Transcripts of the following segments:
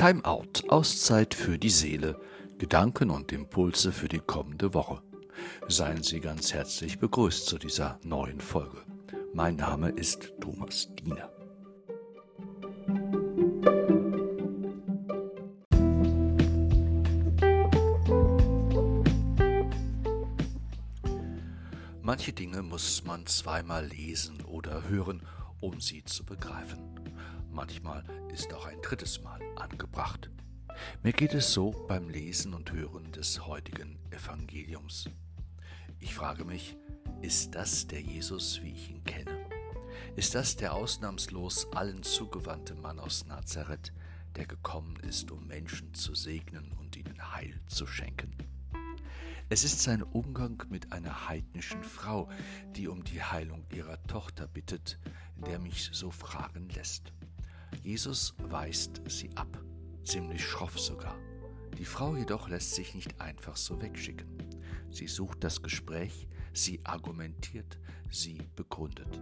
Time Out, Auszeit für die Seele, Gedanken und Impulse für die kommende Woche. Seien Sie ganz herzlich begrüßt zu dieser neuen Folge. Mein Name ist Thomas Diener. Manche Dinge muss man zweimal lesen oder hören, um sie zu begreifen. Manchmal ist auch ein drittes Mal angebracht. Mir geht es so beim Lesen und Hören des heutigen Evangeliums. Ich frage mich, ist das der Jesus, wie ich ihn kenne? Ist das der ausnahmslos allen zugewandte Mann aus Nazareth, der gekommen ist, um Menschen zu segnen und ihnen Heil zu schenken? Es ist sein Umgang mit einer heidnischen Frau, die um die Heilung ihrer Tochter bittet, der mich so fragen lässt. Jesus weist sie ab, ziemlich schroff sogar. Die Frau jedoch lässt sich nicht einfach so wegschicken. Sie sucht das Gespräch, sie argumentiert, sie begründet.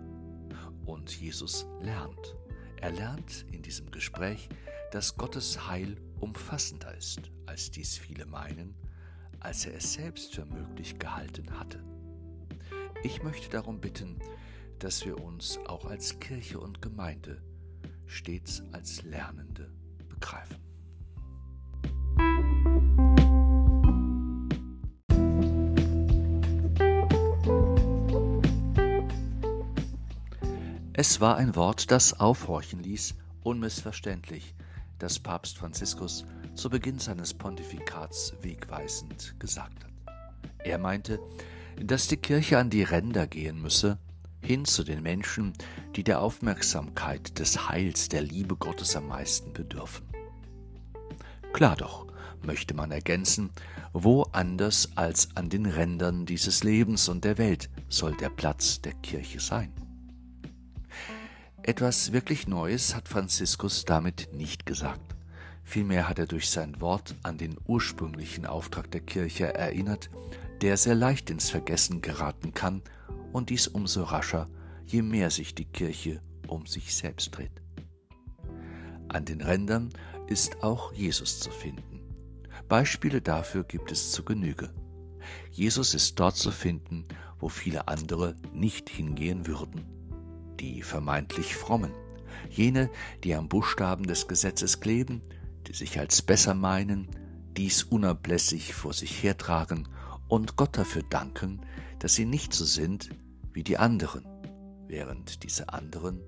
Und Jesus lernt. Er lernt in diesem Gespräch, dass Gottes Heil umfassender ist, als dies viele meinen, als er es selbst für möglich gehalten hatte. Ich möchte darum bitten, dass wir uns auch als Kirche und Gemeinde stets als Lernende begreifen. Es war ein Wort, das aufhorchen ließ, unmissverständlich, das Papst Franziskus zu Beginn seines Pontifikats wegweisend gesagt hat. Er meinte, dass die Kirche an die Ränder gehen müsse, hin zu den Menschen, die der Aufmerksamkeit, des Heils, der Liebe Gottes am meisten bedürfen. Klar doch, möchte man ergänzen, wo anders als an den Rändern dieses Lebens und der Welt soll der Platz der Kirche sein. Etwas wirklich Neues hat Franziskus damit nicht gesagt. Vielmehr hat er durch sein Wort an den ursprünglichen Auftrag der Kirche erinnert, der sehr leicht ins Vergessen geraten kann und dies umso rascher, je mehr sich die Kirche um sich selbst dreht. An den Rändern ist auch Jesus zu finden. Beispiele dafür gibt es zu Genüge. Jesus ist dort zu finden, wo viele andere nicht hingehen würden. Die vermeintlich frommen, jene, die am Buchstaben des Gesetzes kleben, die sich als besser meinen, dies unablässig vor sich hertragen und Gott dafür danken, dass sie nicht so sind wie die anderen, während diese anderen,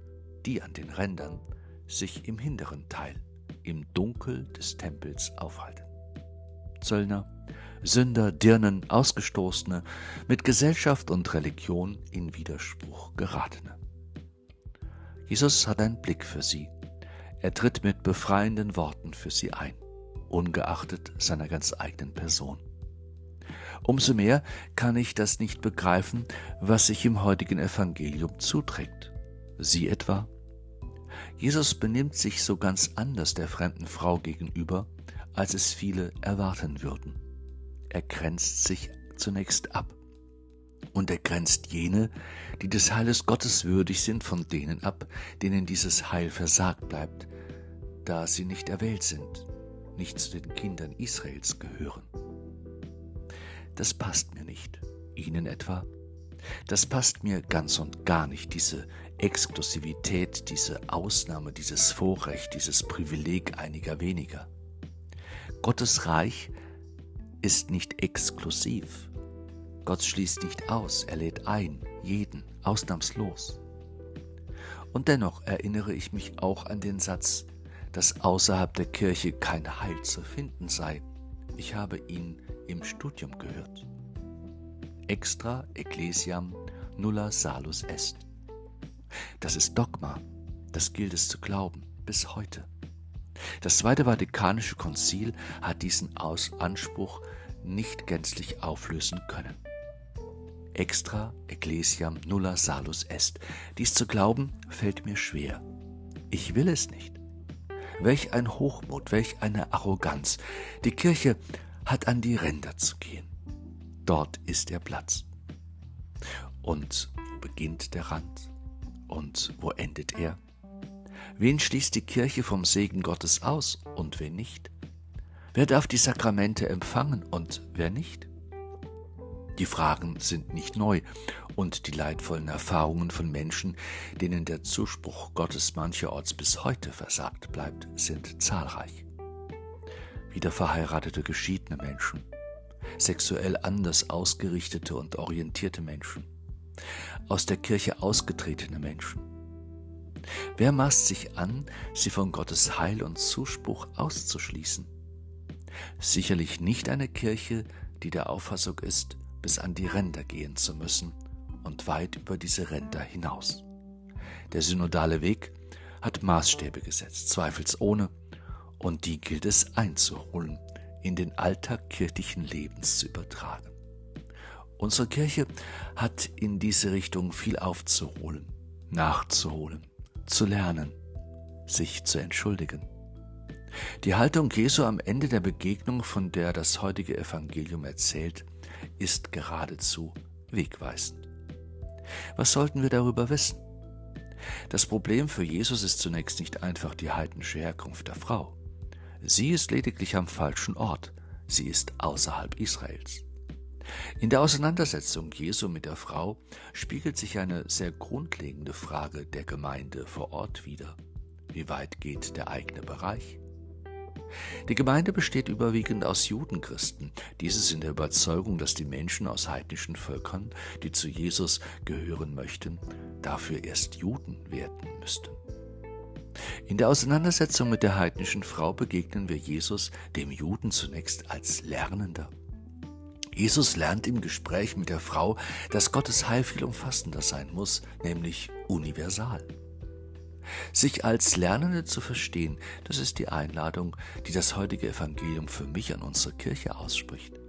die an den Rändern, sich im hinteren Teil, im Dunkel des Tempels aufhalten. Zöllner, Sünder, Dirnen, Ausgestoßene, mit Gesellschaft und Religion in Widerspruch geratene. Jesus hat einen Blick für sie. Er tritt mit befreienden Worten für sie ein, ungeachtet seiner ganz eigenen Person. Umso mehr kann ich das nicht begreifen, was sich im heutigen Evangelium zuträgt. Sie etwa? Jesus benimmt sich so ganz anders der fremden Frau gegenüber, als es viele erwarten würden. Er grenzt sich zunächst ab. Und er grenzt jene, die des Heiles Gottes würdig sind, von denen ab, denen dieses Heil versagt bleibt, da sie nicht erwählt sind, nicht zu den Kindern Israels gehören. Das passt mir nicht. Ihnen etwa? Das passt mir ganz und gar nicht, diese Exklusivität, diese Ausnahme, dieses Vorrecht, dieses Privileg einiger weniger. Gottes Reich ist nicht exklusiv. Gott schließt nicht aus, er lädt ein, jeden, ausnahmslos. Und dennoch erinnere ich mich auch an den Satz, dass außerhalb der Kirche kein Heil zu finden sei. Ich habe ihn im Studium gehört. Extra Ecclesiam nulla salus est. Das ist Dogma, das gilt es zu glauben, bis heute. Das Zweite Vatikanische Konzil hat diesen Aus Anspruch nicht gänzlich auflösen können. Extra Ecclesiam nulla salus est. Dies zu glauben fällt mir schwer. Ich will es nicht. Welch ein Hochmut, welch eine Arroganz. Die Kirche hat an die Ränder zu gehen. Dort ist der Platz. Und wo beginnt der Rand? Und wo endet er? Wen schließt die Kirche vom Segen Gottes aus und wen nicht? Wer darf die Sakramente empfangen und wer nicht? Die Fragen sind nicht neu und die leidvollen Erfahrungen von Menschen, denen der Zuspruch Gottes mancherorts bis heute versagt bleibt, sind zahlreich. Wieder verheiratete geschiedene Menschen, sexuell anders ausgerichtete und orientierte Menschen, aus der Kirche ausgetretene Menschen. Wer maßt sich an, sie von Gottes Heil und Zuspruch auszuschließen? Sicherlich nicht eine Kirche, die der Auffassung ist, bis an die Ränder gehen zu müssen und weit über diese Ränder hinaus. Der synodale Weg hat Maßstäbe gesetzt, zweifelsohne, und die gilt es einzuholen, in den Alltag kirchlichen Lebens zu übertragen. Unsere Kirche hat in diese Richtung viel aufzuholen, nachzuholen, zu lernen, sich zu entschuldigen. Die Haltung Jesu am Ende der Begegnung, von der das heutige Evangelium erzählt, ist geradezu wegweisend. Was sollten wir darüber wissen? Das Problem für Jesus ist zunächst nicht einfach die heidnische Herkunft der Frau. Sie ist lediglich am falschen Ort, sie ist außerhalb Israels. In der Auseinandersetzung Jesu mit der Frau spiegelt sich eine sehr grundlegende Frage der Gemeinde vor Ort wider. Wie weit geht der eigene Bereich? Die Gemeinde besteht überwiegend aus Judenchristen. Diese sind der Überzeugung, dass die Menschen aus heidnischen Völkern, die zu Jesus gehören möchten, dafür erst Juden werden müssten. In der Auseinandersetzung mit der heidnischen Frau begegnen wir Jesus, dem Juden, zunächst als Lernender. Jesus lernt im Gespräch mit der Frau, dass Gottes Heil viel umfassender sein muss, nämlich universal. Sich als Lernende zu verstehen, das ist die Einladung, die das heutige Evangelium für mich an unsere Kirche ausspricht.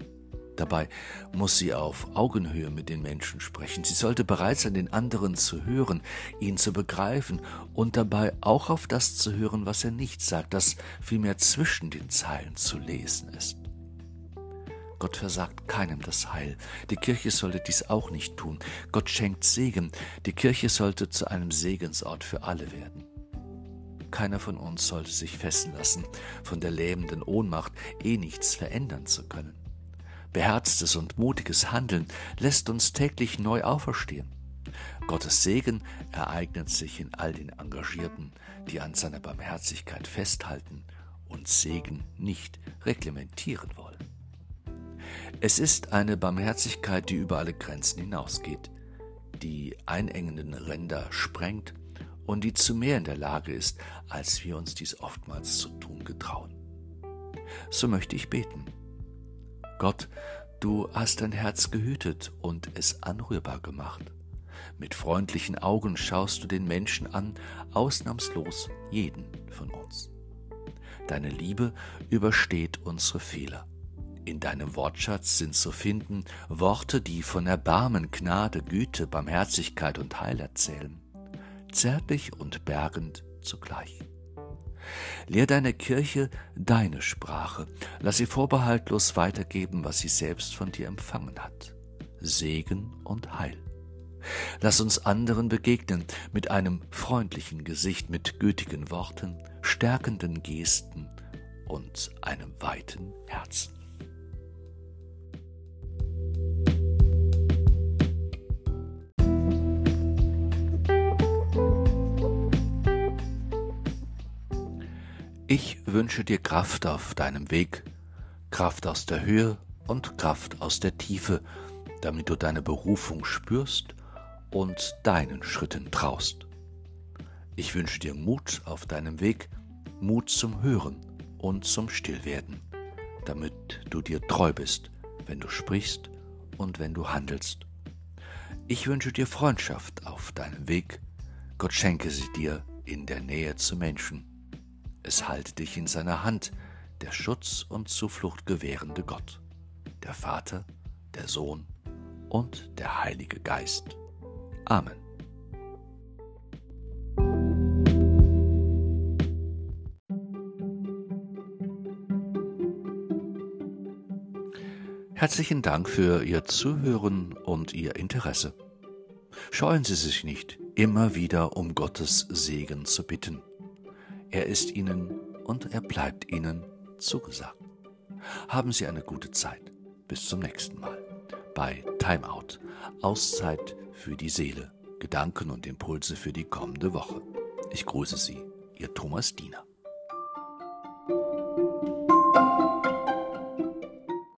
Dabei muss sie auf Augenhöhe mit den Menschen sprechen. Sie sollte bereit sein, den anderen zu hören, ihn zu begreifen und dabei auch auf das zu hören, was er nicht sagt, das vielmehr zwischen den Zeilen zu lesen ist. Gott versagt keinem das Heil. Die Kirche sollte dies auch nicht tun. Gott schenkt Segen. Die Kirche sollte zu einem Segensort für alle werden. Keiner von uns sollte sich fesseln lassen von der lähmenden Ohnmacht, eh nichts verändern zu können. Beherztes und mutiges Handeln lässt uns täglich neu auferstehen. Gottes Segen ereignet sich in all den Engagierten, die an seiner Barmherzigkeit festhalten und Segen nicht reglementieren wollen. Es ist eine Barmherzigkeit, die über alle Grenzen hinausgeht, die einengenden Ränder sprengt und die zu mehr in der Lage ist, als wir uns dies oftmals zu tun getrauen. So möchte ich beten. Gott, du hast dein Herz gehütet und es anrührbar gemacht. Mit freundlichen Augen schaust du den Menschen an, ausnahmslos jeden von uns. Deine Liebe übersteht unsere Fehler. In deinem Wortschatz sind zu finden Worte, die von Erbarmen, Gnade, Güte, Barmherzigkeit und Heil erzählen, zärtlich und bergend zugleich. Lehr deine Kirche deine Sprache, lass sie vorbehaltlos weitergeben, was sie selbst von dir empfangen hat. Segen und Heil. Lass uns anderen begegnen mit einem freundlichen Gesicht, mit gütigen Worten, stärkenden Gesten und einem weiten Herzen. Ich wünsche dir Kraft auf deinem Weg, Kraft aus der Höhe und Kraft aus der Tiefe, damit du deine Berufung spürst und deinen Schritten traust. Ich wünsche dir Mut auf deinem Weg, Mut zum Hören und zum Stillwerden, damit du dir treu bist, wenn du sprichst und wenn du handelst. Ich wünsche dir Freundschaft auf deinem Weg, Gott schenke sie dir in der Nähe zu Menschen es halte dich in seiner Hand, der Schutz und Zuflucht gewährende Gott, der Vater, der Sohn und der Heilige Geist. Amen. Herzlichen Dank für Ihr Zuhören und Ihr Interesse. Scheuen Sie sich nicht, immer wieder um Gottes Segen zu bitten Er ist Ihnen und er bleibt Ihnen zugesagt. Haben Sie eine gute Zeit. Bis zum nächsten Mal. Bei Timeout. Auszeit für die Seele. Gedanken und Impulse für die kommende Woche. Ich grüße Sie, Ihr Thomas Diener.